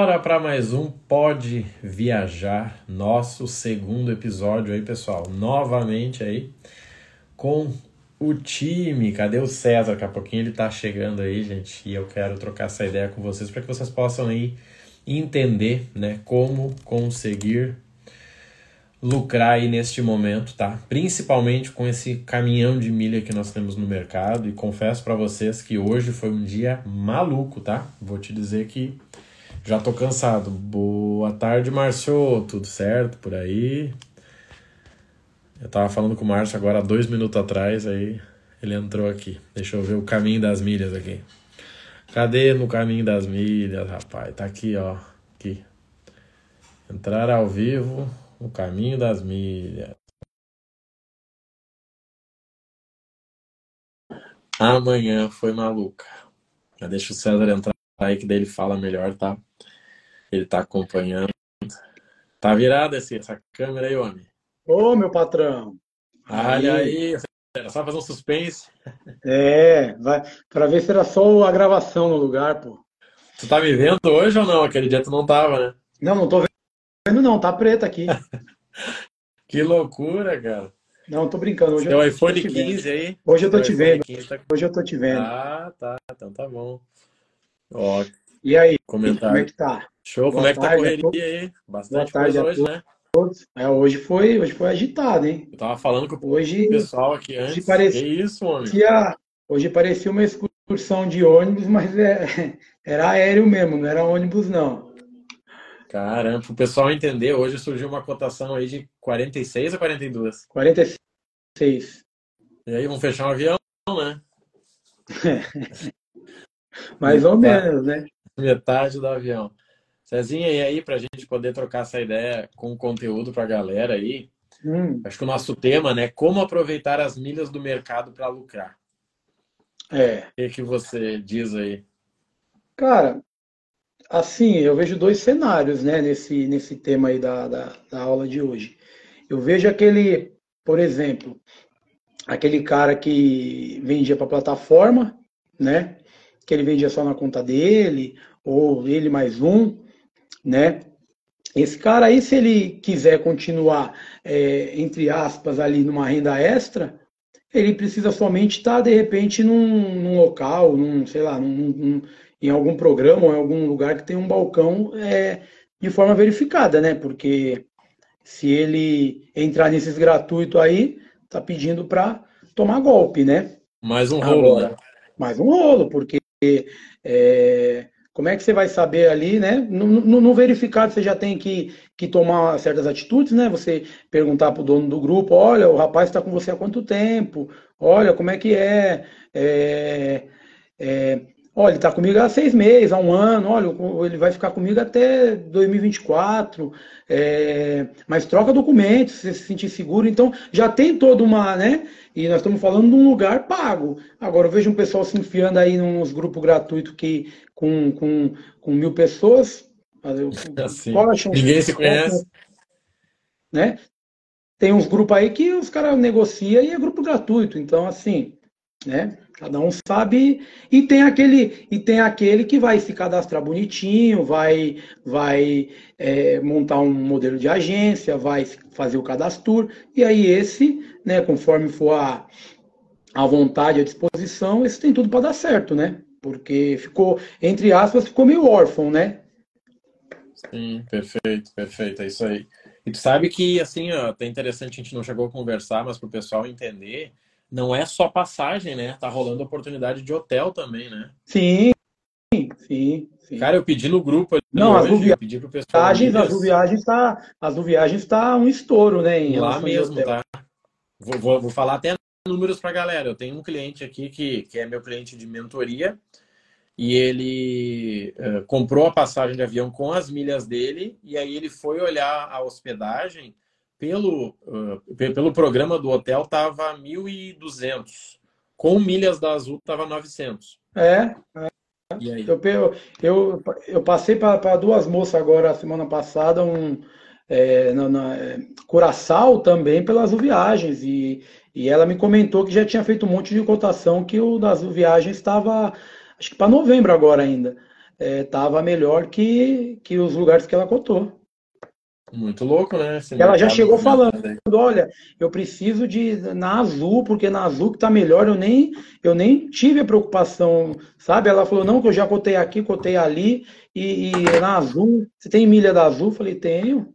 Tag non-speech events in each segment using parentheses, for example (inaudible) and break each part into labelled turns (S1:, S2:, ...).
S1: Bora para mais um Pode Viajar, nosso segundo episódio aí, pessoal. Novamente aí com o time. Cadê o César? Daqui a pouquinho ele tá chegando aí, gente, e eu quero trocar essa ideia com vocês para que vocês possam aí entender, né, como conseguir lucrar aí neste momento, tá? Principalmente com esse caminhão de milha que nós temos no mercado e confesso para vocês que hoje foi um dia maluco, tá? Vou te dizer que já tô cansado. Boa tarde, Márcio. Tudo certo por aí? Eu tava falando com o Márcio agora dois minutos atrás, aí ele entrou aqui. Deixa eu ver o caminho das milhas aqui. Cadê no caminho das milhas, rapaz? Tá aqui, ó. Aqui. Entrar ao vivo, o caminho das milhas. Amanhã foi maluca. Já deixa o César entrar aí que daí ele fala melhor, tá? Ele tá acompanhando. Tá virada essa câmera aí, homem?
S2: Ô, meu patrão.
S1: Olha aí, era só fazer um suspense.
S2: É, vai, pra ver se era só a gravação no lugar, pô.
S1: Tu tá me vendo hoje ou não? Aquele dia tu não tava, né?
S2: Não, não tô vendo não, tá preta aqui. (laughs)
S1: que loucura, cara.
S2: Não, tô brincando. Hoje
S1: Teu iPhone 15 aí?
S2: Hoje eu tô te vendo. Tá... Hoje eu tô te vendo.
S1: Ah, tá. Então tá bom. Ó,
S2: e aí,
S1: comentário.
S2: como é que tá?
S1: Show, Boa como é que tá a correria aí? Bastante Boa coisa hoje, né?
S2: É, hoje foi, hoje foi agitado, hein?
S1: Eu tava falando com
S2: hoje,
S1: o pessoal aqui antes.
S2: Hoje parecia,
S1: que isso, homem?
S2: hoje parecia uma excursão de ônibus, mas é, (laughs) era aéreo mesmo, não era ônibus, não.
S1: Caramba, o pessoal entender, hoje surgiu uma cotação aí de 46 a 42?
S2: 46.
S1: E aí, vamos fechar um avião, né? (laughs)
S2: Mais ou menos, né?
S1: Metade do avião. Cezinha, e aí, para a gente poder trocar essa ideia com conteúdo para a galera aí, hum. acho que o nosso tema, né, como aproveitar as milhas do mercado para lucrar.
S2: É.
S1: O que, que você diz aí?
S2: Cara, assim, eu vejo dois cenários, né, nesse, nesse tema aí da, da, da aula de hoje. Eu vejo aquele, por exemplo, aquele cara que vendia para plataforma, né, que ele vendia só na conta dele, ou ele mais um, né? Esse cara aí, se ele quiser continuar, é, entre aspas, ali numa renda extra, ele precisa somente estar, de repente, num, num local, num, sei lá, num, num, em algum programa ou em algum lugar que tem um balcão é, de forma verificada, né? Porque se ele entrar nesses gratuitos aí, tá pedindo para tomar golpe, né?
S1: Mais um rolo, Agora, né?
S2: Mais um rolo, porque é, como é que você vai saber ali, né? No, no, no, verificado você já tem que, que tomar certas atitudes, né? Você perguntar para o dono do grupo, olha, o rapaz está com você há quanto tempo? Olha, como é que é? é, é olha, ele está comigo há seis meses, há um ano, olha, ele vai ficar comigo até 2024, é, mas troca documentos, se você se sentir seguro, então já tem toda uma, né? E nós estamos falando de um lugar pago. Agora eu vejo um pessoal se enfiando aí nos grupos gratuitos que com, com, com mil pessoas. (laughs)
S1: Assim, ninguém se conhece.
S2: Né? Tem uns grupos aí que os caras negociam e é grupo gratuito. Então, assim, né? Cada um sabe e tem aquele e tem aquele que vai se cadastrar bonitinho, vai vai é, montar um modelo de agência, vai fazer o cadastro e aí esse, né? Conforme for a, a vontade, a disposição, esse tem tudo para dar certo, né? Porque ficou entre aspas ficou meio órfão, né?
S1: Sim, perfeito, perfeito, é isso aí. E tu sabe que assim, ó, até interessante a gente não chegou a conversar, mas para o pessoal entender não é só passagem, né? Tá rolando oportunidade de hotel também, né?
S2: Sim, sim, sim.
S1: Cara, eu pedi no grupo
S2: não,
S1: hoje,
S2: as eu pedi pro pessoal. Viagens, as viagens tá, as viagens tá um estouro, né? Em
S1: Lá mesmo, tá? Vou, vou, vou falar até números para galera. Eu tenho um cliente aqui que, que é meu cliente de mentoria e ele uh, comprou a passagem de avião com as milhas dele e aí ele foi olhar a hospedagem pelo, uh, pelo programa do hotel estava 1.200. Com milhas da Azul estava 900.
S2: É. é. Eu, eu, eu passei para duas moças agora, semana passada, um é, na, na é, Curaçao também pela Azul Viagens. E, e ela me comentou que já tinha feito um monte de cotação que o da Azul Viagens estava, acho que para novembro agora ainda. estava melhor que, que os lugares que ela cotou.
S1: Muito louco, né? Esse
S2: Ela já chegou
S1: movimentado
S2: falando,
S1: aí.
S2: olha, eu preciso de na Azul, porque na Azul que tá melhor, eu nem eu nem tive a preocupação, sabe? Ela falou, não, que eu já cotei aqui, cotei ali, e, e na Azul, você tem milha da Azul? Eu falei, tenho.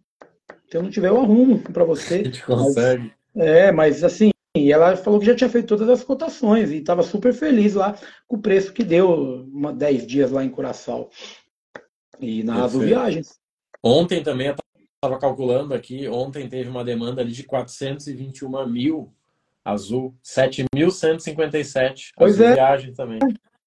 S2: Se eu não tiver, eu arrumo para (laughs)
S1: A
S2: você.
S1: gente
S2: Mas,
S1: consegue.
S2: é, mas assim, e ela falou que já tinha feito todas as cotações e estava super feliz lá com o preço que deu, uma, 10 dias lá em Curaçao. E na Azul. Viagens.
S1: Ontem também eu estava calculando aqui, ontem teve uma demanda ali de 421 mil azul, 7.157
S2: Pois
S1: azul
S2: é,
S1: viagem também.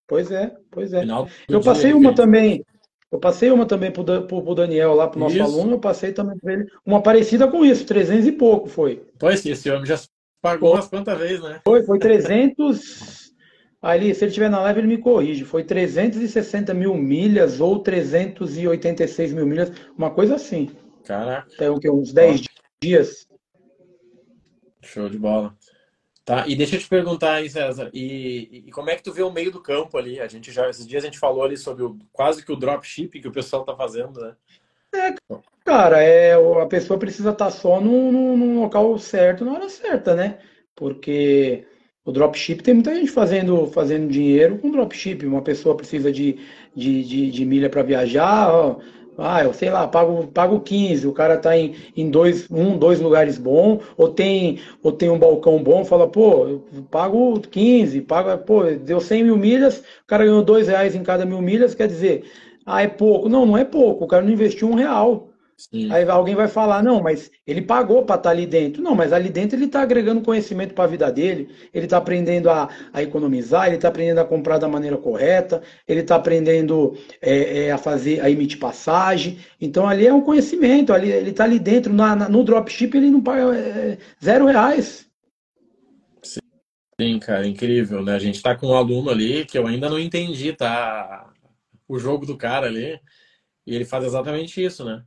S2: pois é, pois é. Eu passei uma também. Eu passei uma também pro, pro, pro Daniel lá, pro nosso
S1: Isso.
S2: aluno, eu passei também pra ele. Uma parecida com isso, 300 e pouco foi.
S1: Pois que esse homem já pagou umas quantas vezes, né?
S2: Foi, foi 300. Ali, se ele estiver na live, ele me corrige. Foi 360 mil milhas ou 386 mil milhas, uma coisa assim.
S1: Caraca,
S2: Tem o quê? Uns
S1: ó,
S2: 10 dias.
S1: show de bola. Tá, e deixa eu te perguntar aí, César, e, e como é que tu vê o meio do campo ali? A gente já, esses dias a gente falou ali sobre o, quase que o dropship que o pessoal tá fazendo, né?
S2: Cara, é, a pessoa precisa estar só no, no, no local certo, na hora certa, né? Porque o dropship tem muita gente fazendo, fazendo dinheiro com dropship. Uma pessoa precisa de, de, de, de milha para viajar, ó. Ah, eu sei lá, pago, pago 15, o cara tá em, em dois, um, dois lugares bom, ou tem, ou tem um balcão bom, fala, pô, eu pago 15, paga, pô, deu 100 mil milhas, o cara ganhou dois reais em cada mil milhas, quer dizer, ah, é pouco. Não, não é pouco, o cara não investiu um real.
S1: Sim,
S2: Aí alguém vai falar, não, mas ele pagou para estar ali dentro. Não, mas ali dentro ele está agregando conhecimento para a vida dele, ele está aprendendo a, a economizar, ele está aprendendo a comprar da maneira correta, ele está aprendendo é, é, a fazer, a emitir passagem. Então ali é um conhecimento, ali, ele está ali dentro, na, na- no dropship ele não paga é, zero reais.
S1: sim, cara, incrível, né? A gente tá com um aluno ali que eu ainda não entendi, tá? O jogo do cara ali, e ele faz exatamente isso, né?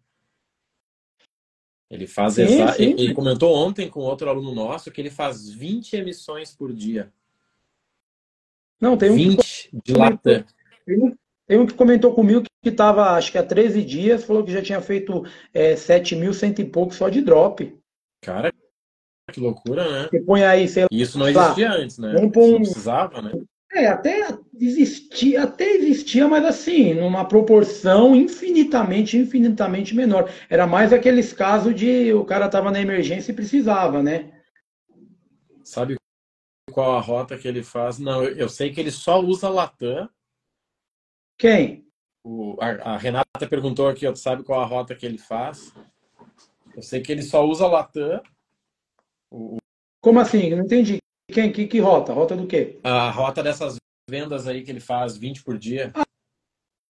S1: Ele faz
S2: Sim,
S1: exa...
S2: sim.
S1: Ele comentou ontem com outro aluno nosso que ele faz 20 emissões por dia.
S2: Não, tem um que
S1: 20 de
S2: comentou,
S1: lata.
S2: tem um, que comentou comigo que estava, acho que há 13 dias, falou que já tinha feito é, 7 mil, cento e pouco só de drop.
S1: Cara, que loucura, né?
S2: Você põe aí, sei
S1: E isso não
S2: lá,
S1: existia antes, né?
S2: vamos
S1: não precisava, né?
S2: É, até existia, até existia, mas assim, numa proporção infinitamente, infinitamente menor. Era mais aqueles casos de o cara tava na emergência e precisava, né?
S1: Sabe qual a rota que ele faz? Não, eu sei que ele só usa Latam.
S2: Quem?
S1: O, a, a Renata perguntou aqui, ó, sabe qual a rota que ele faz? Eu sei que ele só usa Latam. O-
S2: Como assim? Não entendi. Quem? Que, que rota? Rota do quê?
S1: a rota dessas vendas aí que ele faz 20 por dia.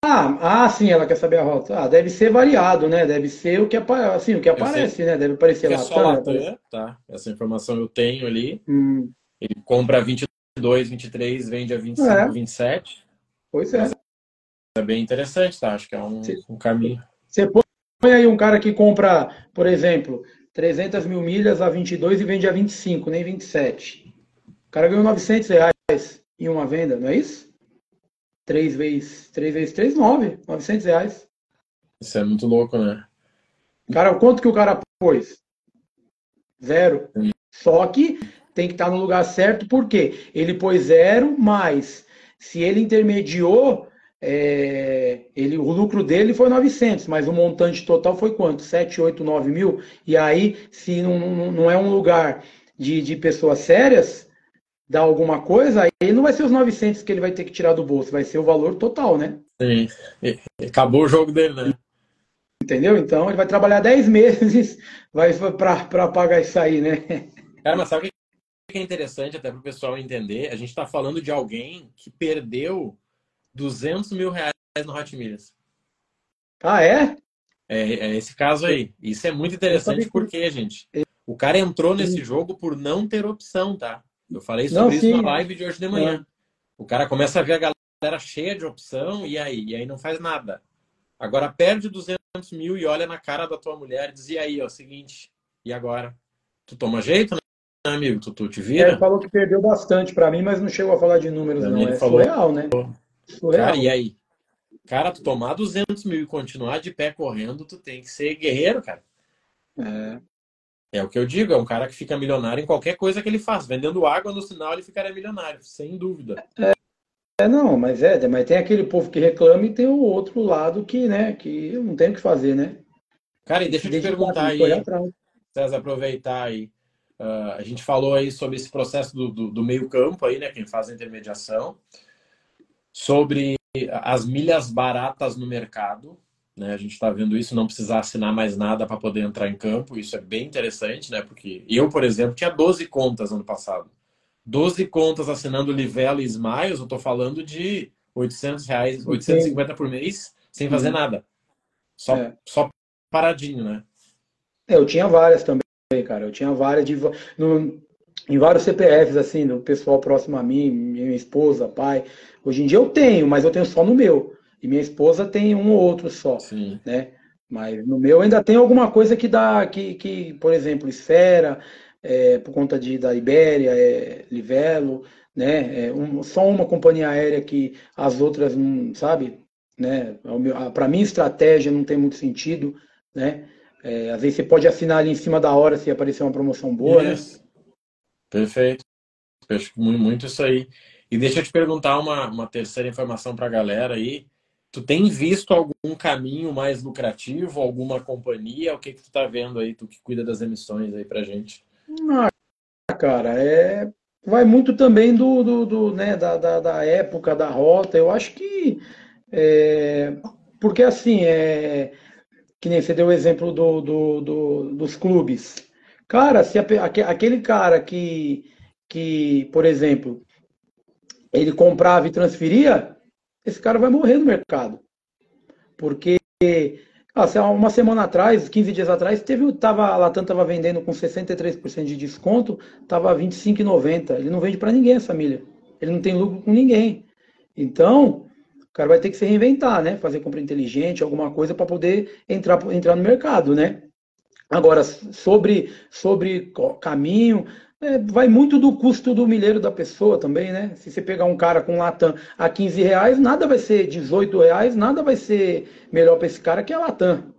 S2: Ah, ah, sim, ela quer saber a rota. Ah, deve ser variado, né? Deve ser o que, apa- assim, o que aparece, né? Deve aparecer
S1: que é só
S2: Latam,
S1: tá? Essa informação eu tenho ali.
S2: Hum,
S1: Ele compra 22, 23, vende a 25,
S2: é,
S1: 27.
S2: pois é.
S1: Mas é bem interessante, tá? Acho que é um, um caminho.
S2: você põe aí um cara que compra, por exemplo, 300 mil milhas a 22 e vende a 25, nem 27. O cara ganhou 900 reais em uma venda, não é isso? 3 vezes 3 vezes 3, 9. 900 reais.
S1: Isso é muito louco, né?
S2: Cara, quanto que o cara pôs? Zero. Só que tem que estar no lugar certo, porque ele pôs zero, mas se ele intermediou, é, ele, o lucro dele foi 900, mas o montante total foi quanto? 7, 8, 9 mil? E aí, se não, não não é um lugar de, de pessoas sérias, dá alguma coisa, aí não vai ser os 900 que ele vai ter que tirar do bolso, vai ser o valor total, né?
S1: Sim. E- Acabou o jogo dele, né?
S2: Entendeu? Então ele vai trabalhar 10 meses (laughs) vai para pagar isso aí, né?
S1: Cara, mas sabe o que é interessante até para o pessoal entender? A gente está falando de alguém que perdeu 200 mil reais no Hot Milhas.
S2: Ah, é?
S1: É, é esse caso aí. Isso é muito interessante porque, gente, o cara entrou nesse jogo por não ter opção, tá? Eu falei
S2: Não,
S1: sobre isso na
S2: sim.
S1: live de hoje de
S2: É.
S1: manhã. O cara começa a ver a galera cheia de opção e aí? E aí não faz nada. Agora perde 200 mil e olha na cara da tua mulher e diz, e aí, ó, seguinte, e agora? Tu toma jeito, né, amigo? Tu, tu te
S2: É, Ele
S1: vira?
S2: falou que perdeu bastante para mim, mas não chegou a falar de números, não.
S1: ele
S2: É
S1: falou,
S2: surreal, né?
S1: cara,
S2: Surreal.
S1: e aí? Cara, tu tomar 200 mil e continuar de pé correndo, tu tem que ser guerreiro, cara.
S2: É.
S1: É o que eu digo, é um cara que fica milionário em qualquer coisa que ele faz. Vendendo água no sinal, ele ficaria milionário, sem dúvida.
S2: É, é não, mas é, mas tem aquele povo que reclama e tem o outro lado que, né, que não tem o que fazer, né?
S1: Cara, e deixa eu te perguntar aí, César, aproveitar aí. Uh, a gente falou aí sobre esse processo do, do, do meio campo aí, né, quem faz a intermediação, sobre as milhas baratas no mercado, né? A gente está vendo isso, não precisar assinar mais nada para poder entrar em campo. Isso é bem interessante, né? Porque eu, por exemplo, tinha 12 contas ano passado. 12 contas assinando Livelo e Smiles, eu estou falando de 800 reais, 850 por mês, sem fazer uhum. nada. Só, é. só paradinho, né?
S2: É, eu tinha várias também, cara. Eu tinha várias de, no, em vários CPFs, assim, do pessoal próximo a mim, minha esposa, pai. Hoje em dia eu tenho, mas eu tenho só no meu. E minha esposa tem um ou outro só, Sim. né? Mas no meu ainda tem alguma coisa que dá, que, que por exemplo, Esfera, é, por conta de, da Ibéria, é, Livelo, né? É um, só uma companhia aérea que as outras não, sabe? Né? Para mim, estratégia não tem muito sentido, né? É, às vezes você pode assinar ali em cima da hora se aparecer uma promoção boa, né?
S1: Perfeito. Muito isso aí. E deixa eu te perguntar uma, uma terceira informação para a galera aí. Tu tem visto algum caminho mais lucrativo, alguma companhia? O que que tu tá vendo aí, tu que cuida das emissões aí pra gente?
S2: Ah, cara, é vai muito também do, do, do né, da, da, da, época, da rota. Eu acho que é, porque assim é que nem você deu o exemplo do, do, do dos clubes. Cara, se a, aquele cara que que, por exemplo, ele comprava e transferia, esse cara vai morrer no mercado. Porque ah, uma semana atrás, 15 dias atrás, teve, tava, a Latam estava vendendo com 63% de desconto, estava 25,90. Ele não vende para ninguém essa milha. Ele não tem lucro com ninguém. Então, o cara vai ter que se reinventar, né? Fazer compra inteligente, alguma coisa para poder entrar, entrar no mercado, né? Agora, sobre, sobre caminho, é, vai muito do custo do milheiro da pessoa também, né? Se você pegar um cara com Latam a 15 reais, nada vai ser 18 reais, nada vai ser melhor para esse cara que a Latam.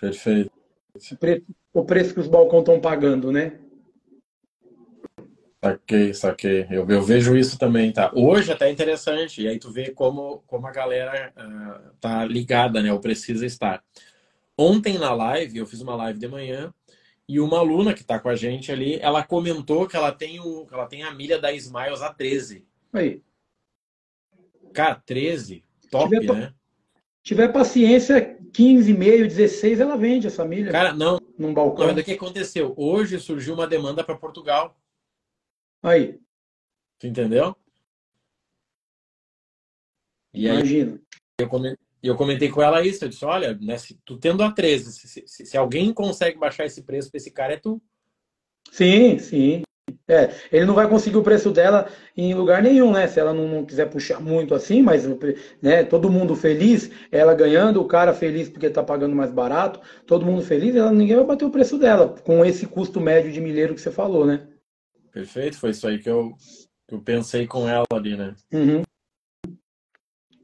S1: Perfeito.
S2: O preço, o preço que os balcões estão pagando, né?
S1: Saquei, saquei. Eu, eu vejo isso também, tá? Hoje até é interessante, e aí tu vê como, como a galera uh, tá ligada, né? Ou precisa estar. Ontem na live, eu fiz uma live de manhã, e uma aluna que está com a gente ali, ela comentou que ela tem, o, ela tem a milha da Smiles a 13.
S2: Aí.
S1: Cara, 13, top, tiver, né?
S2: Tiver paciência, 15, meio, 16, ela vende essa milha.
S1: Cara, não. Num balcão. Não, o que aconteceu? Hoje surgiu uma demanda para Portugal.
S2: Aí.
S1: Tu entendeu?
S2: E Imagina.
S1: Aí, eu e eu comentei com ela isso, eu disse, olha, né, se tu tendo a 13, se, se, se alguém consegue baixar esse preço para esse cara, é tu.
S2: Sim, sim. É, ele não vai conseguir o preço dela em lugar nenhum, né? Se ela não, não, quiser puxar muito assim, mas né, todo mundo feliz, ela ganhando, o cara feliz porque está pagando mais barato, todo mundo feliz, ela, ninguém vai bater o preço dela, com esse custo médio de milheiro que você falou, né?
S1: Perfeito, foi isso aí que eu, que eu pensei com ela ali, né?
S2: Uhum.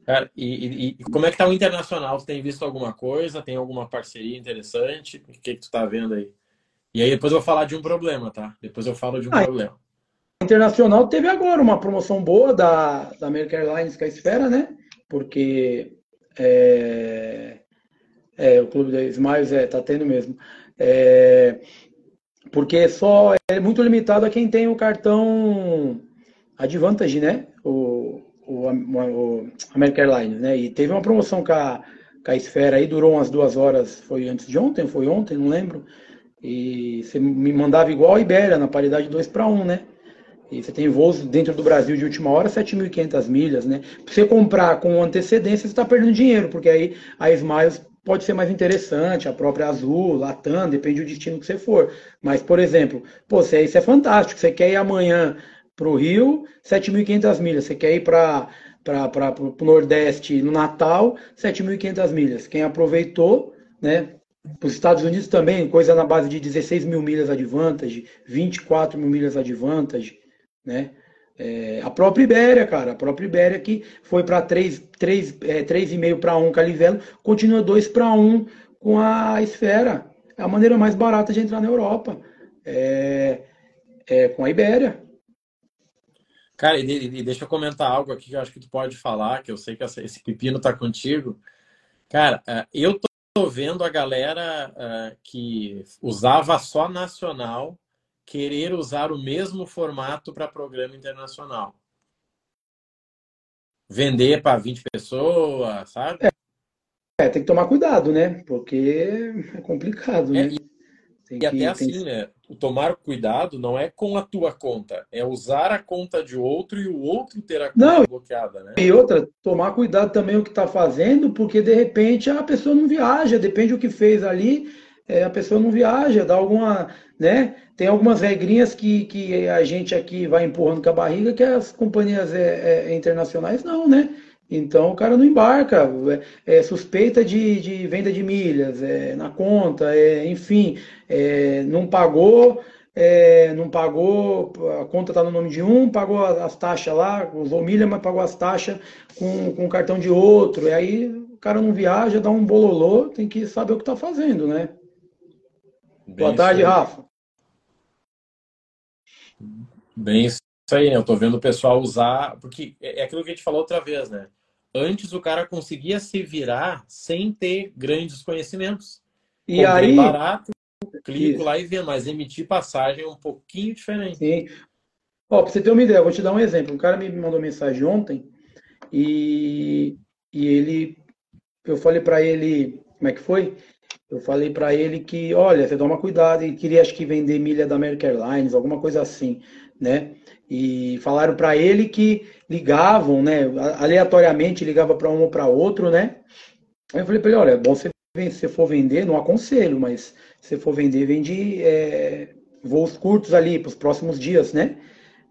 S1: Cara, e, e, como é que tá o internacional? Você tem visto alguma coisa? Tem alguma parceria interessante? O que, que tu tá vendo aí? E aí depois eu vou falar de um problema, tá? Depois eu falo de um ah, problema.
S2: Internacional teve agora uma promoção boa da, da American Airlines com a Esfera, né? Porque é, é, o clube da Smiles é, tá tendo mesmo. É, porque só é muito limitado a quem tem o cartão Advantage, né? O, o, o American Airlines, né? E teve uma promoção com a, com a Esfera aí, durou umas duas horas, foi antes de ontem, foi ontem, não lembro. E você me mandava igual a Ibéria, na paridade 2 para 1, né? E você tem voos dentro do Brasil de última hora, 7.500 milhas, né? Pra você comprar com antecedência, você está perdendo dinheiro, porque aí a Smiles pode ser mais interessante, a própria Azul, Latam, depende do destino que você for. Mas, por exemplo, pô, isso é fantástico, você quer ir amanhã para o Rio, 7.500 milhas. Você quer ir para o Nordeste no Natal, 7.500 milhas. Quem aproveitou, né? Para os Estados Unidos também, coisa na base de 16 mil milhas advantage, 24 mil milhas advantage, né? É, a própria Ibéria, cara, a própria Ibéria que foi para 3,5 é, 3 para 1 Calivelo, continua 2 para 1 com a Esfera. É a maneira mais barata de entrar na Europa. É, é com a Ibéria.
S1: Cara, e, deixa eu comentar algo aqui que eu acho que tu pode falar, que eu sei que esse pepino tá contigo. Cara, é, eu tô vendo a galera é, que usava só nacional querer usar o mesmo formato para programa internacional. Vender para 20 pessoas, sabe?
S2: É, é, tem que tomar cuidado, né? Porque é complicado, é, né?
S1: E, e que, até assim, que... né? O tomar cuidado não é com a tua conta, é usar a conta de outro e o outro ter a conta não, bloqueada, né?
S2: E outra, tomar cuidado também o que está fazendo, porque de repente a pessoa não viaja, depende do que fez ali, é, a pessoa não viaja, dá alguma, né? Tem algumas regrinhas que, que a gente aqui vai empurrando com a barriga que as companhias é, é, internacionais não, né? Então o cara não embarca, é, é suspeita de, de, venda de milhas é, na conta, é, enfim, é, não pagou, é, não pagou, a conta está no nome de um, pagou as taxas lá, usou milha, mas pagou as taxas com, com o cartão de outro, e aí o cara não viaja, dá um bololô, tem que saber o que está fazendo, né? Bem Boa tarde, Rafa.
S1: Bem isso aí, né? Eu tô vendo o pessoal usar, porque é, é aquilo que a gente falou outra vez, né? Antes o cara conseguia se virar sem ter grandes conhecimentos.
S2: E Comprei aí
S1: barato, clico isso. lá e vendo, mas emitir passagem é um pouquinho diferente.
S2: Sim. Ó, pra você ter uma ideia, eu vou te dar um exemplo. Um cara me mandou mensagem ontem e, e ele, eu falei para ele, como é que foi? Eu falei para ele que, olha, você toma cuidado, e queria acho que vender milha da American Airlines, alguma coisa assim, né? E falaram para ele que ligavam, né? Aleatoriamente ligava para um ou para outro, né? Aí eu falei para ele, olha, é bom você se for vender, não aconselho, mas se for vender, vende é, voos curtos ali para os próximos dias, né?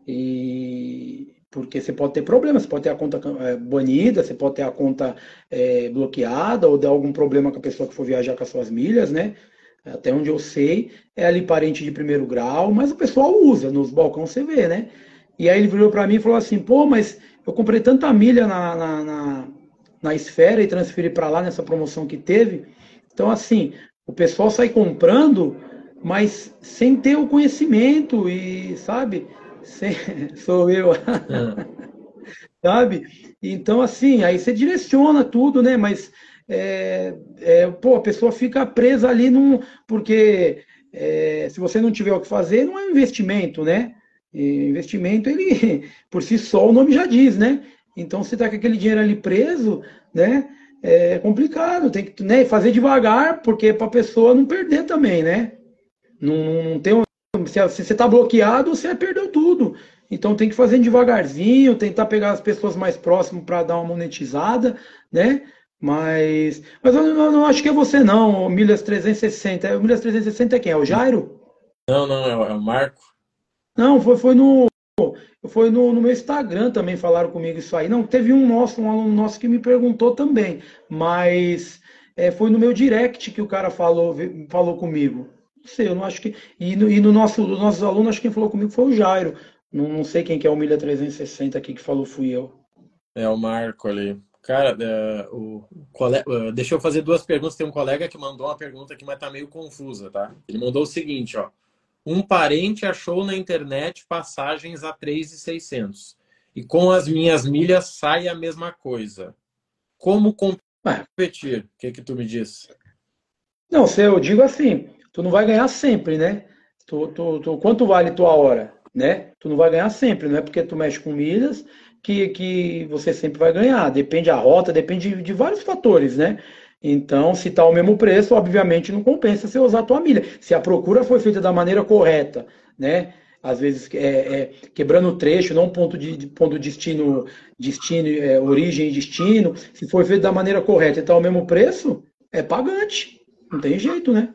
S2: E porque você pode ter problemas, você pode ter a conta é, banida, você pode ter a conta é, bloqueada ou dar algum problema com a pessoa que for viajar com as suas milhas, né? Até onde eu sei, é ali parente de primeiro grau, mas o pessoal usa, nos balcões você vê, né? E aí ele virou para mim e falou assim, pô, mas eu comprei tanta milha na, na, na, na esfera e transferi para lá nessa promoção que teve. Então, assim, o pessoal sai comprando, mas sem ter o conhecimento e, sabe? (laughs) sou eu. É. (laughs) Sabe? Então, assim, aí você direciona tudo, né? Mas, é, é, pô, a pessoa fica presa ali num. Porque é, se você não tiver o que fazer, não é investimento, né? E investimento, ele, (laughs) por si só, o nome já diz, né? Então, você tá com aquele dinheiro ali preso, né? É complicado, tem que né, fazer devagar, porque para a pessoa não perder também, né? Não, não tem se você está bloqueado, você perdeu tudo. Então tem que fazer devagarzinho, tentar pegar as pessoas mais próximas para dar uma monetizada, né? Mas, mas eu não, não, acho que é você não, o Milhas 360. O Milhas 360 é quem? É o Jairo?
S1: Não, não, é o Marco.
S2: Não, foi, foi no foi no, no, meu Instagram também falaram comigo isso aí. Não, teve um nosso, um aluno nosso que me perguntou também, mas é, foi no meu direct que o cara falou, falou comigo. Não sei, eu não acho que. E no, e no nosso, dos nossos alunos, acho que quem falou comigo foi o Jairo. Não, não sei quem que é o Milha 360 aqui que falou, fui eu.
S1: É o Marco ali. Cara, é, o, colega, é, deixa eu fazer duas perguntas. Tem um colega que mandou uma pergunta aqui, mas tá meio confusa, tá? Ele mandou o seguinte, ó. Um parente achou na internet passagens a 3,600 e com as minhas milhas sai a mesma coisa. Como competir? O que que tu me diz?
S2: Não, se eu digo assim, tu não vai ganhar sempre, né? Tu, tu, tu, quanto vale tua hora, né? Tu não vai ganhar sempre, não é porque tu mexe com milhas que, que você sempre vai ganhar. Depende da rota, depende de, de vários fatores, né? Então, se está o mesmo preço, obviamente não compensa você usar a tua milha. Se a procura foi feita da maneira correta, né? Às vezes é, é, quebrando o trecho, não ponto de, de ponto destino, destino, é, origem e destino. Se foi feito da maneira correta e está o mesmo preço, é pagante. Não tem jeito, né?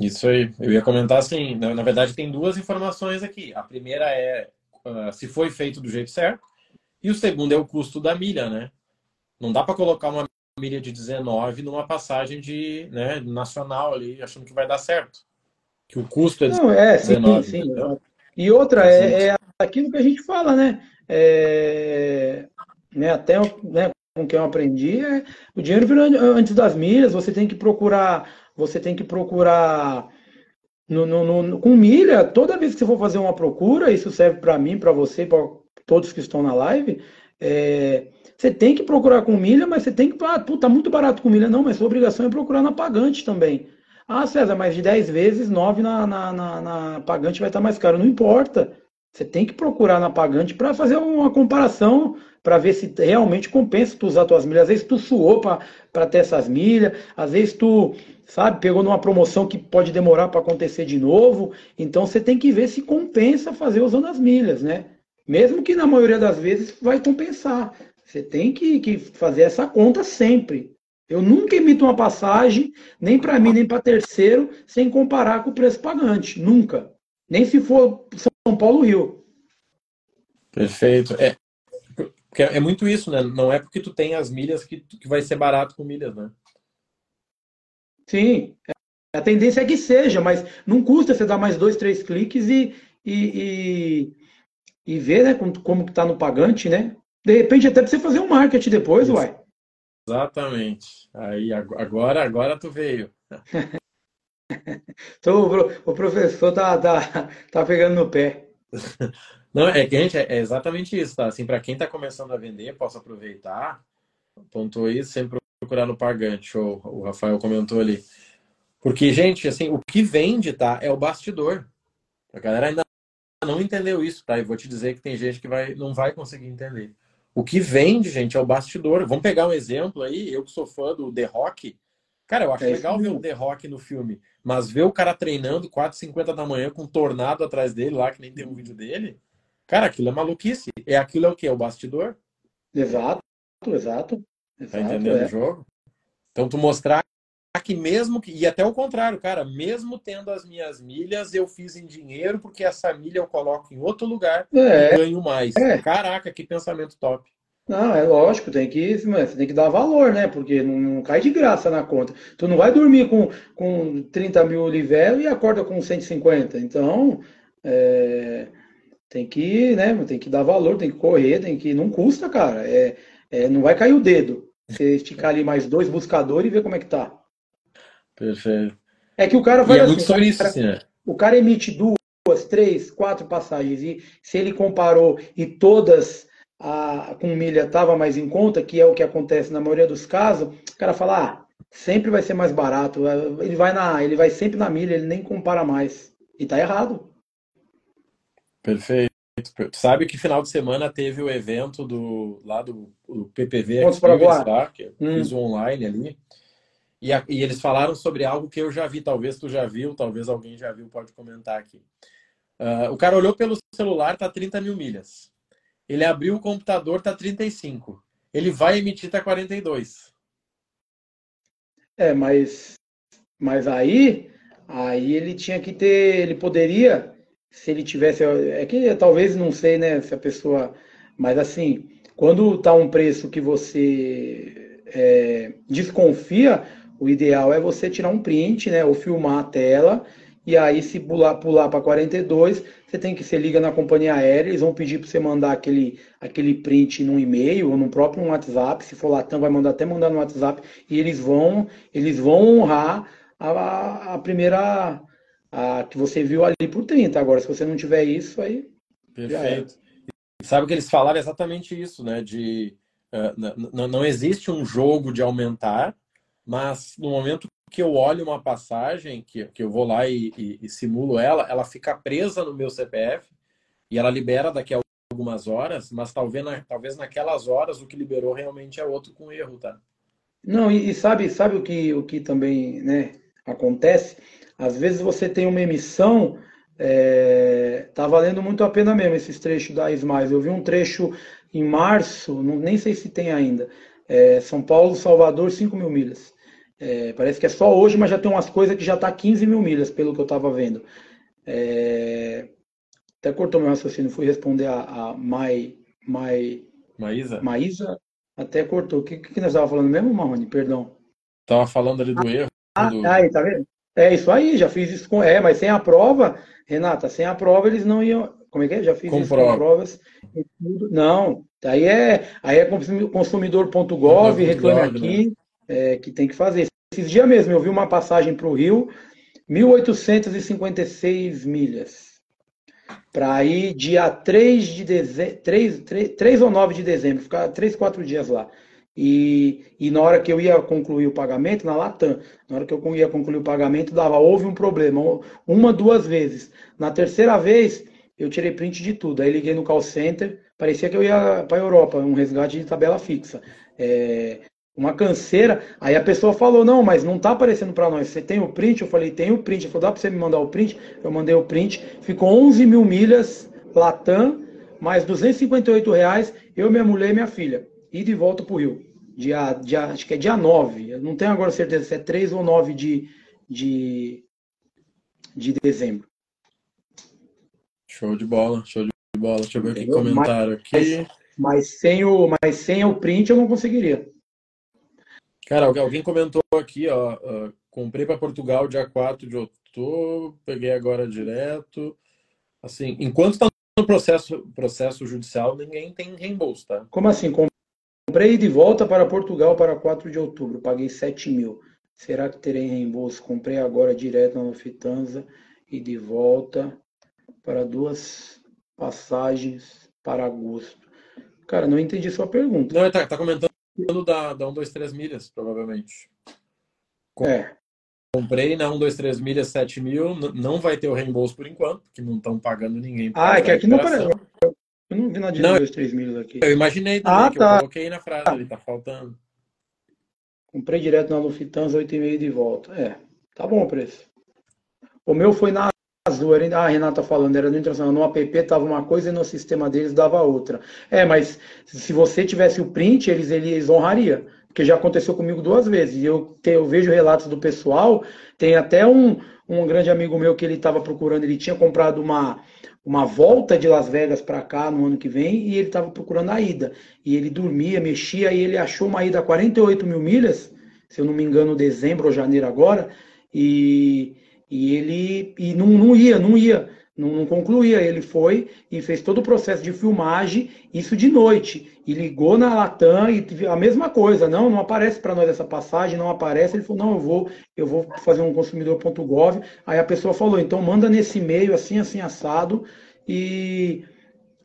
S1: Isso aí. Eu ia comentar assim, na, na verdade tem duas informações aqui. A primeira é uh, se foi feito do jeito certo e o segundo é o custo da milha, né? Não dá para colocar uma milha de 19 numa passagem de né, nacional ali, achando que vai dar certo. Que o custo é 19. Não, é, sim, sim.
S2: E outra, é, é, aquilo que a gente fala, né? É, né até né, com quem eu aprendi, é, o dinheiro vira antes das milhas, você tem que procurar, você tem que procurar no, no, no, com milha, toda vez que você for fazer uma procura, isso serve para mim, para você, para todos que estão na live, é, você tem que procurar com milha, mas você tem que. Ah, tá muito barato com milha. Não, mas sua obrigação é procurar na pagante também. Ah, César, mas de 10 vezes, 9 na, na, na, na pagante vai estar mais caro. Não importa. Você tem que procurar na pagante para fazer uma comparação, para ver se realmente compensa tu usar tuas milhas. Às vezes tu suou para ter essas milhas, às vezes tu, sabe, pegou numa promoção que pode demorar para acontecer de novo. Então você tem que ver se compensa fazer usando as milhas, né? Mesmo que na maioria das vezes vai compensar. Você tem que, que fazer essa conta sempre. Eu nunca emito uma passagem, nem para mim, nem para terceiro, sem comparar com o preço pagante. Nunca. Nem se for São Paulo-Rio.
S1: Perfeito. É, é muito isso, né? Não é porque tu tem as milhas que, que vai ser barato com milhas, né?
S2: Sim. A tendência é que seja, mas não custa você dar mais dois, três cliques e, e, e, e ver né, como, tá no pagante, né? De repente até pra você fazer um marketing depois, uai.
S1: Exatamente. Aí agora, agora tu veio. (laughs)
S2: então, o professor tá, tá, tá pegando no pé. (laughs)
S1: Não, é que gente, é exatamente isso, tá? Assim, para quem está começando a vender, posso aproveitar, pontuou isso, sempre procurar no pagante, ou o Rafael comentou ali. Porque, gente, assim, o que vende, tá, é o bastidor. A galera ainda não entendeu isso, tá? E vou te dizer que tem gente que vai, não vai conseguir entender. O que vende, gente, é o bastidor. Vamos pegar um exemplo aí, eu que sou fã do The Rock. Cara, eu acho é legal ver o The Rock no filme, mas ver o cara treinando 4h50 da manhã com um tornado atrás dele lá, que nem tem um vídeo dele. Cara, aquilo é maluquice. É aquilo é o quê? É o bastidor?
S2: Exato, exato.
S1: Exato tá entendendo é. o jogo? Então tu mostrar que mesmo que. E até o contrário, cara, mesmo tendo as minhas milhas, eu fiz em dinheiro, porque essa milha eu coloco em outro lugar é. e ganho mais. É. Caraca, que pensamento top.
S2: Não, é lógico, tem que, você tem que dar valor, né? Porque não, não, cai de graça na conta. Tu não vai dormir com, com 30 mil livelo e acorda com 150. Então, é, tem que, né? Tem que dar valor, tem que correr, tem que. Não custa, cara. É, é, não vai cair o dedo. Você esticar ali mais dois buscadores e ver como é que tá.
S1: Perfeito.
S2: É que o cara vai.
S1: E é muito sobre isso, assim, né?
S2: O cara emite duas, três, quatro passagens. E se ele comparou e todas a, com milha estava mais em conta, que é o que acontece na maioria dos casos, o cara fala, ah, sempre vai ser mais barato, ele vai na, ele vai sempre na milha, ele nem compara mais. E tá errado.
S1: Perfeito. Sabe que final de semana teve o evento do lá do, do PPV Experience, lá, que hum. fiz online ali. E, a, e, eles falaram sobre algo que eu já vi, talvez tu já viu, talvez alguém já viu, pode comentar aqui. Uh, o cara olhou pelo celular, tá 30 mil milhas. Ele abriu o computador, tá 35. Ele vai emitir, tá 42.
S2: É, mas, mas aí, aí ele tinha que ter, ele poderia, se ele tivesse, é que talvez não sei, né, se a pessoa, mas assim, quando tá um preço que você é, desconfia, o ideal é você tirar um print, né, ou filmar a tela e aí, se pular, pular para 42, você tem que se liga na companhia aérea, eles vão pedir para você mandar aquele, aquele print num e-mail ou no próprio WhatsApp. Se for Latam, vai mandar até mandar no WhatsApp. E eles vão, eles vão honrar a, a primeira a, que você viu ali por 30. Agora, se você não tiver isso, aí.
S1: Perfeito. Sabe que eles falaram exatamente isso, né? De uh, não existe um jogo de aumentar, mas no momento que eu olho uma passagem, que, que eu vou lá e, e, e, simulo ela, ela fica presa no meu CPF e ela libera daqui a algumas horas, mas talvez, na, talvez naquelas horas o que liberou realmente é outro com erro, tá?
S2: Não, e, e sabe, sabe o que, o que também né, acontece? Às vezes você tem uma emissão, é, tá valendo muito a pena mesmo esses trechos da Smiles. Eu vi um trecho em março, não, nem sei se tem ainda, é, São Paulo, Salvador, 5 mil milhas. É, parece que é só hoje, mas já tem umas coisas que já está 15 mil milhas, pelo que eu estava vendo. É, até cortou meu raciocínio, fui responder a, a Mai, Mai,
S1: Maísa.
S2: Maísa, até cortou. O que, que nós estávamos falando mesmo, Marrone? Perdão.
S1: Tava falando ali do
S2: ah,
S1: erro.
S2: Ah,
S1: do...
S2: aí, tá vendo? É isso aí, já fiz isso com. É, mas sem a prova, Renata, sem a prova eles não iam. Como é que é? Já fiz
S1: Com
S2: isso
S1: prova.
S2: com provas. Não, aí é, aí é consumidor.gov, reclame aqui, é, que tem que fazer. Esses dias mesmo eu vi uma passagem para o Rio, 1.856 milhas. Para ir dia 3 de dezembro, 3, 3, 3 ou 9 de dezembro, ficar 3, 4 dias lá. E, e na hora que eu ia concluir o pagamento, na Latam, na hora que eu ia concluir o pagamento, dava, houve um problema, uma, duas vezes. Na terceira vez, eu tirei print de tudo. Aí liguei no call center, parecia que eu ia para a Europa, um resgate de tabela fixa. É, uma canseira. Aí a pessoa falou: Não, mas não tá aparecendo para nós. Você tem o print? Eu falei: Tem o print. Ele falou: Dá para você me mandar o print? Eu mandei o print. Ficou 11 mil milhas, Latam, mais 258 reais. Eu, minha mulher e minha filha. E de volta pro Rio. Dia, dia, acho que é dia 9. Eu não tenho agora certeza se é 3 ou 9 de, de, de dezembro.
S1: Show de bola, show de bola. Deixa eu ver o que
S2: Entendeu?
S1: comentaram aqui.
S2: Mas sem o, mas sem o print eu não conseguiria.
S1: Cara, alguém- comentou aqui, ó. ah, comprei para Portugal dia 4 de outubro, peguei agora direto. Assim, enquanto está no processo, processo judicial, ninguém tem reembolso, tá?
S2: Como assim? Comprei de volta para Portugal para 4 de outubro. Paguei 7 mil. Será que terei reembolso? Comprei agora direto na Lufthansa e de volta para duas passagens para agosto. Cara, não entendi sua pergunta.
S1: Não, tá, tá comentando da, da 1, 2, 3 milhas, provavelmente.
S2: É,
S1: Comprei na 1, 2, 3 milhas 7 mil, não vai ter o reembolso por enquanto, porque não estão pagando ninguém
S2: Ah, é que aqui não
S1: recuperação.
S2: aparece. eu não vi nada de
S1: Não,
S2: 2, 3 milhas aqui.
S1: Eu imaginei também
S2: Ah,
S1: que
S2: tá.
S1: eu coloquei na frase ali, tá faltando.
S2: Comprei direto na Lufthansa, 8,5 de volta. É, tá bom o preço. O meu foi na Azul, era, ah, a Renata falando, era no Internacional. No app tava uma coisa e no sistema deles dava outra. É, mas se você tivesse o print, eles, eles honraria. Porque já aconteceu comigo duas vezes. Eu, eu vejo relatos do pessoal. Tem até um, um grande amigo meu que ele estava procurando, ele tinha comprado uma, uma volta de Las Vegas para cá no ano que vem e ele estava procurando a ida. E ele dormia, mexia e ele achou uma ida a 48 mil milhas, se eu não me engano, dezembro ou janeiro agora, e, e ele e não, não ia, não ia, não, não concluía. Ele foi e fez todo o processo de filmagem, isso de noite, e ligou na Latam e a mesma coisa, não, não aparece para nós essa passagem, não aparece. Ele falou, não, eu vou, eu vou fazer um consumidor.gov. Aí a pessoa falou, então manda nesse e-mail assim, assim, assado, e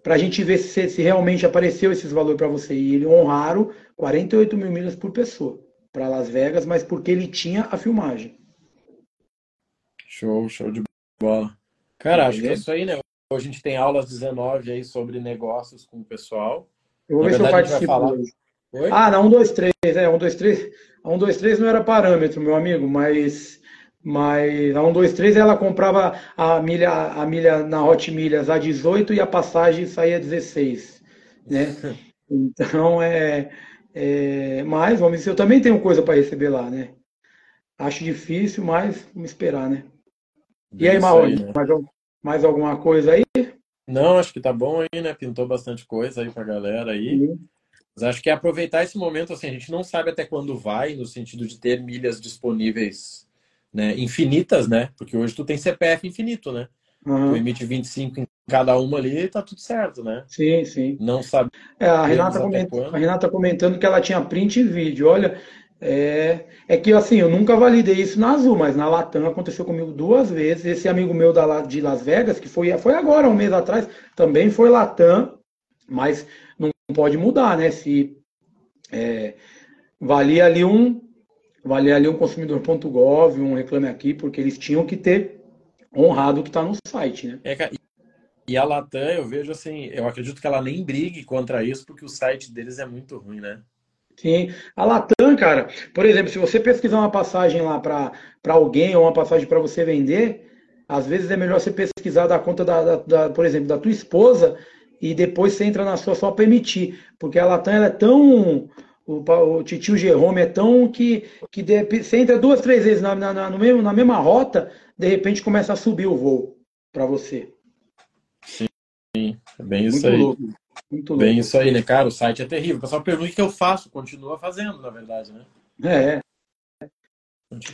S2: para a gente ver se, se realmente apareceu esses valores para você. E ele honraram 48 mil milhas por pessoa para Las Vegas, mas porque ele tinha a filmagem.
S1: Show, show de bola. Cara, acho que é isso aí, né? Hoje a gente tem aulas 19 aí sobre negócios com o pessoal.
S2: Eu vou
S1: Na
S2: ver se eu participo
S1: falar-?
S2: Ah, na 1, 2, 3, é, 1, 2, 3. A 1, 2, 3 não era parâmetro, meu amigo, mas, mas a 1, 2, 3 ela comprava a milha, a milha na Hot Milhas a 18 e a passagem saía a 16, né? (laughs) Então é, é mas vamos ver se eu também tenho coisa para receber lá, né? Acho difícil, mas vamos esperar, né? E aí, Marrone,
S1: né?
S2: mais, mais alguma coisa aí?
S1: Não, acho que tá bom aí, né? Pintou bastante coisa aí pra galera aí. Mas acho que é aproveitar esse momento, assim, a gente não sabe até quando vai, no sentido de ter milhas disponíveis, né, infinitas, né? Porque hoje tu tem CPF infinito, né? Tu
S2: Aham,
S1: emite 25 em cada uma ali, tá tudo certo, né?
S2: Sim, sim.
S1: Não sabe
S2: É, a Renata,
S1: até
S2: coment...
S1: quando.
S2: a Renata comentando que ela tinha print e vídeo. Olha, é... é que assim, eu nunca validei isso na Azul, mas na Latam aconteceu comigo duas vezes. Esse amigo meu da, de Las Vegas, que foi, foi agora, um mês atrás, também foi Latam, mas não pode mudar, né? Se é, valia ali um, valia ali um consumidor.gov, um reclame aqui, porque eles tinham que ter honrado o que está no site, né?
S1: É, e a Latam, eu vejo assim, eu acredito que ela nem brigue contra isso, porque o site deles é muito ruim, né?
S2: Sim, a Latam, cara, por exemplo, se você pesquisar uma passagem lá para para alguém ou uma passagem para você vender, às vezes é melhor você pesquisar da conta da, da- da, por exemplo, da tua esposa e depois você entra na sua só para emitir, porque a Latam ela é tão o, o titio Jerome é tão que, que de, você entra duas, três vezes na, na, na- no mesmo, na mesma rota, de repente começa a subir o voo para você.
S1: É bem isso
S2: Muito
S1: aí.
S2: louco, muito louco.
S1: Bem isso aí, né, cara? O site é terrível. O pessoal pergunta o que eu faço, continua fazendo, na verdade, né?
S2: É,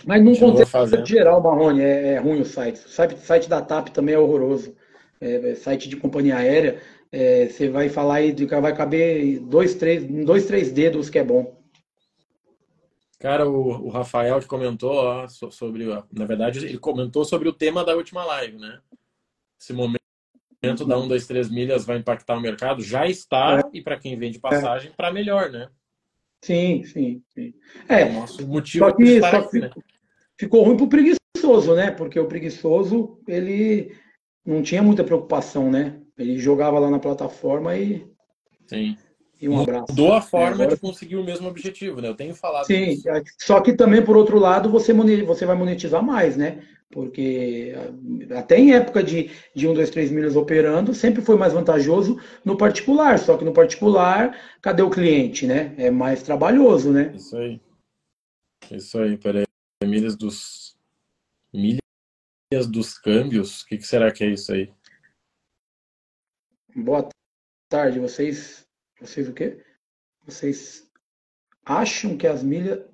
S2: Mas num contexto fazendo. geral, Marrone, é, é, ruim o site. O site, site da TAP também é horroroso. É, é site de companhia aérea, é, você vai falar aí, vai caber dois, três, dois, três dedos que é bom.
S1: Cara, o, o Rafael que comentou ó, sobre, na verdade, ele comentou sobre o tema da última live, né? Esse momento da 1, 2, 3 milhas vai impactar o mercado, já está, é. e para quem vende passagem, para melhor, né?
S2: Sim, sim, sim. É, é o nosso motivo só que, só aqui, né? ficou ruim para o preguiçoso, né? Porque o preguiçoso, ele não tinha muita preocupação, né? Ele jogava lá na plataforma e.
S1: Sim. E um abraço. Mudou a forma é, agora... de conseguir o mesmo objetivo, né? Eu tenho falado
S2: Sim, isso. só que também, por outro lado, você, você vai monetizar mais, né? Porque até em época de, de 1, 2, 3 milhas operando, sempre foi mais vantajoso no particular. Só que no particular, cadê o cliente, né? É mais trabalhoso, né?
S1: Isso aí. Isso aí, peraí. Milhas dos. Milhas dos câmbios? O que, que será que é isso aí?
S2: Boa tarde, vocês vocês o quê? Vocês acham que as milhas.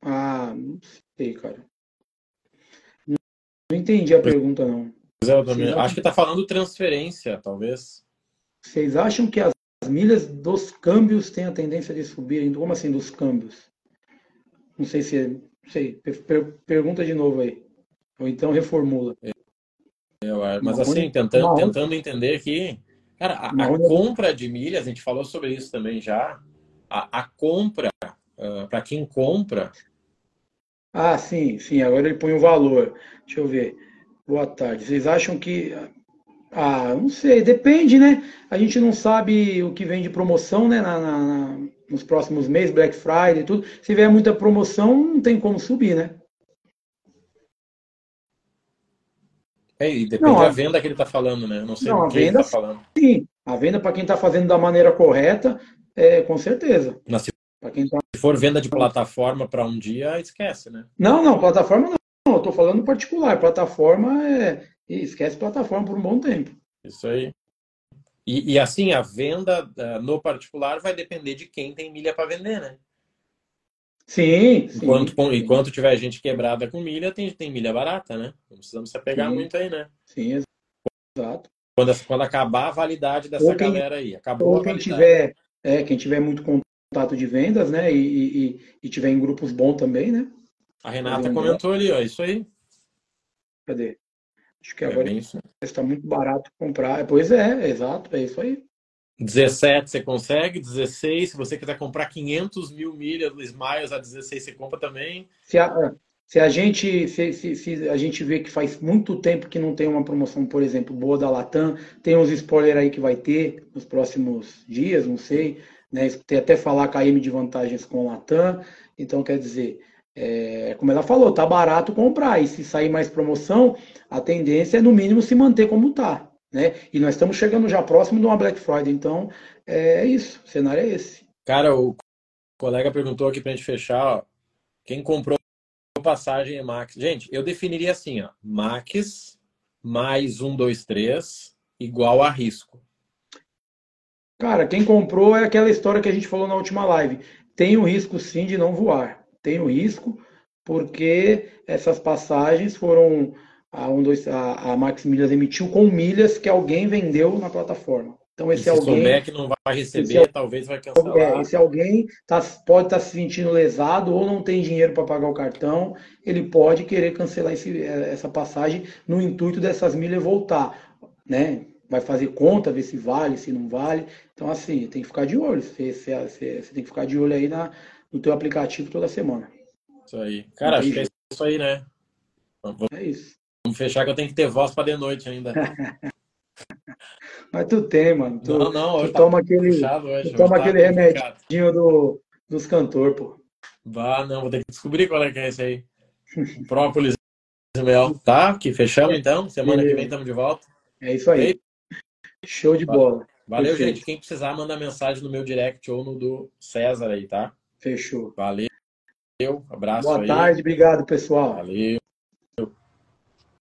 S2: Ah, não sei, cara. Não, entendi a pergunta, não.
S1: Eu. Acho que está falando transferência, talvez.
S2: Vocês acham que as milhas dos câmbios têm a tendência de subir? Como assim dos câmbios? Não sei se. É, não sei. Per pergunta de novo aí. Ou então reformula. É,
S1: mas assim, tentando, tentando entender aqui Cara, a, a compra de milhas, a gente falou sobre isso também já. A, a compra, uh, ah, para quem compra.
S2: Ah, sim, sim. Agora ele põe o valor. Deixa eu ver. Boa tarde. Vocês acham que. Ah, não sei, depende, né? A gente não sabe o que vem de promoção, né? Na, na, nos próximos meses, Black Friday e tudo. Se vier muita promoção, não tem como subir, né?
S1: É, e depende não, da venda que ele está falando, né? não sei não, o que venda, ele está falando.
S2: Sim, a venda para quem está fazendo da maneira correta, é, com certeza.
S1: Mas se, quem tá... se for venda de plataforma para um dia, esquece, né?
S2: Não, não, plataforma não. Eu estou falando particular. Plataforma é. Esquece plataforma por um bom tempo.
S1: Isso aí. E, e assim, a venda uh, no particular vai depender de quem tem milha para vender, né?
S2: Sim,
S1: enquanto, sim. Enquanto tiver gente quebrada com milha, tem, tem milha barata, né? Não precisamos se apegar sim. muito aí, né?
S2: Sim, exato.
S1: Quando, quando acabar a validade dessa quem, galera aí. Acabou
S2: ou quem tiver, é, quem tiver muito contato de vendas, né? E, e, e tiver em grupos bons também, né?
S1: A Renata comentou ali, ó, isso aí.
S2: Cadê? Acho que é agora está muito barato comprar. Pois é, exato, é isso aí.
S1: 17 você consegue, 16, se você quiser comprar 500 mil milhas do Smiles a 16 você compra também.
S2: Se a, se a gente se, se, se, a gente vê que faz muito tempo que não tem uma promoção, por exemplo, boa da Latam, tem uns spoiler aí que vai ter nos próximos dias, não sei, né? Tem até falar KM de vantagens com Latam, então quer dizer, é, como ela falou, tá barato comprar e se sair mais promoção, a tendência é no mínimo se manter como tá. Né? E nós estamos chegando já próximo de uma Black Friday, então é isso, o cenário é esse.
S1: Cara, o colega perguntou aqui para a gente fechar, ó, quem comprou passagem é Max. Gente, eu definiria assim, ó, Max mais um, dois, três, igual a risco.
S2: Cara, quem comprou é aquela história que a gente falou na última live. Tem o risco sim de não voar. Tem o risco porque essas passagens foram a, um, dois, a, a Max Milhas emitiu com milhas que alguém vendeu na plataforma. Então esse
S1: se
S2: alguém
S1: souber que não vai receber, esse, talvez vai cancelar.
S2: É, esse alguém tá, pode estar tá se sentindo lesado ou não tem dinheiro para pagar o cartão, ele pode querer cancelar esse, é, essa passagem no intuito dessas milhas voltar, né? Vai fazer conta, ver se vale, se não vale. Então assim, tem que ficar de olho. Você, você, você, você tem que ficar de olho aí na, no teu aplicativo toda semana.
S1: Isso aí. Cara, acho que é isso aí, né?
S2: É isso.
S1: Vamos fechar que eu tenho que ter voz para de noite ainda. (laughs)
S2: Mas tu tem, mano. Tu,
S1: não, não,
S2: tu tá toma aquele, hoje, tu toma tá aquele remedinho do, dos cantores, pô.
S1: Bah, não, vou ter que descobrir qual é que é esse aí. Própolis e mel. Tá, que fechamos (laughs) então. Semana que vem estamos de volta.
S2: É isso aí. Show de bola.
S1: Valeu, Perfeito. gente. Quem precisar, manda mensagem no meu direct ou no do César aí, tá?
S2: Fechou.
S1: Valeu. Abraço
S2: Boa
S1: aí.
S2: tarde, obrigado, pessoal.
S1: Valeu.